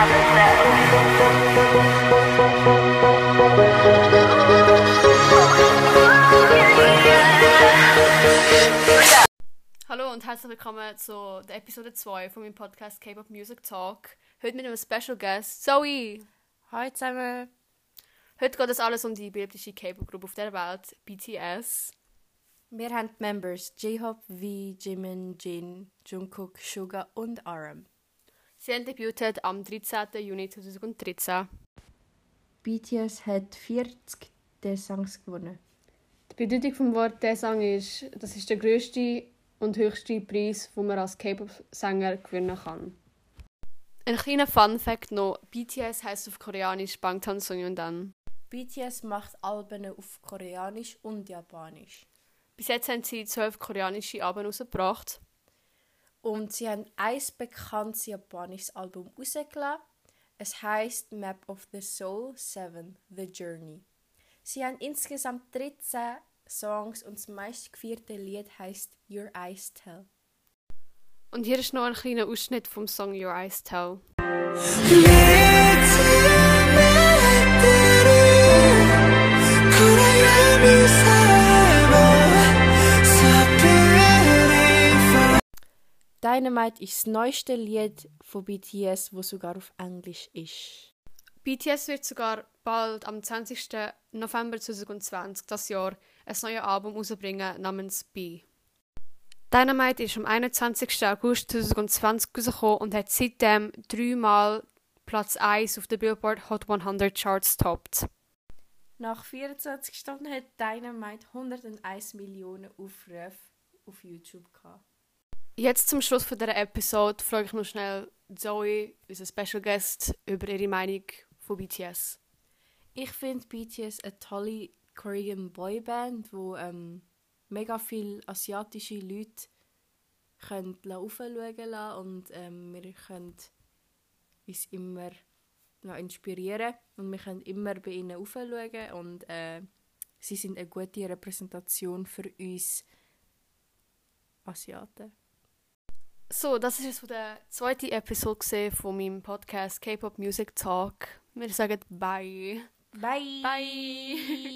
Hallo und herzlich willkommen zu der Episode 2 von meinem Podcast K-Pop Music Talk. Heute mit einem Special Guest, Zoe. Hi zusammen. Heute geht es alles um die beliebteste K-Pop-Gruppe auf der Welt, BTS. Wir haben die Members J-Hope, V, Jimin, Jin, Jungkook, Suga und RM. Sie haben debütiert am 13. Juni 2013. BTS hat 40 der Songs gewonnen. Die Bedeutung des Wort Desang ist, das ist der grösste und höchste Preis, den man als K-Pop-Sänger gewinnen kann. Ein kleiner Fun-Fact noch: BTS heißt auf Koreanisch Bangtan Sonyeondan. BTS macht Alben auf Koreanisch und Japanisch. Bis jetzt haben sie zwölf koreanische Alben herausgebracht. Und sie haben ein bekanntes japanisches Album rausgelassen. Es heißt Map of the Soul 7 The Journey. Sie haben insgesamt 13 Songs und das meistgevierte Lied heißt Your Eyes Tell. Und hier ist noch ein kleiner Ausschnitt vom Song Your Eyes Tell. Dynamite ist das neueste Lied von BTS, wo sogar auf Englisch ist. BTS wird sogar bald am 20. November 2020 das Jahr ein neues Album herausbringen namens B. Dynamite ist am 21. August 2020 rausgekommen und hat seitdem dreimal Platz 1 auf der Billboard Hot 100 Charts toppt. Nach 24 Stunden hat Dynamite 101 Millionen Aufrufe auf YouTube gehabt. Jetzt zum Schluss von dieser Episode frage ich noch schnell Zoe, unser Special Guest, über ihre Meinung von BTS. Ich finde BTS eine tolle Korean Boyband, wo ähm, mega viele asiatische Leute können aufschauen lassen und ähm, wir können uns immer noch inspirieren und wir können immer bei ihnen aufschauen und äh, sie sind eine gute Repräsentation für uns Asiaten. So, das ist jetzt der zweite Episode von meinem Podcast K-Pop Music Talk. Wir sagen Bye. Bye. Bye.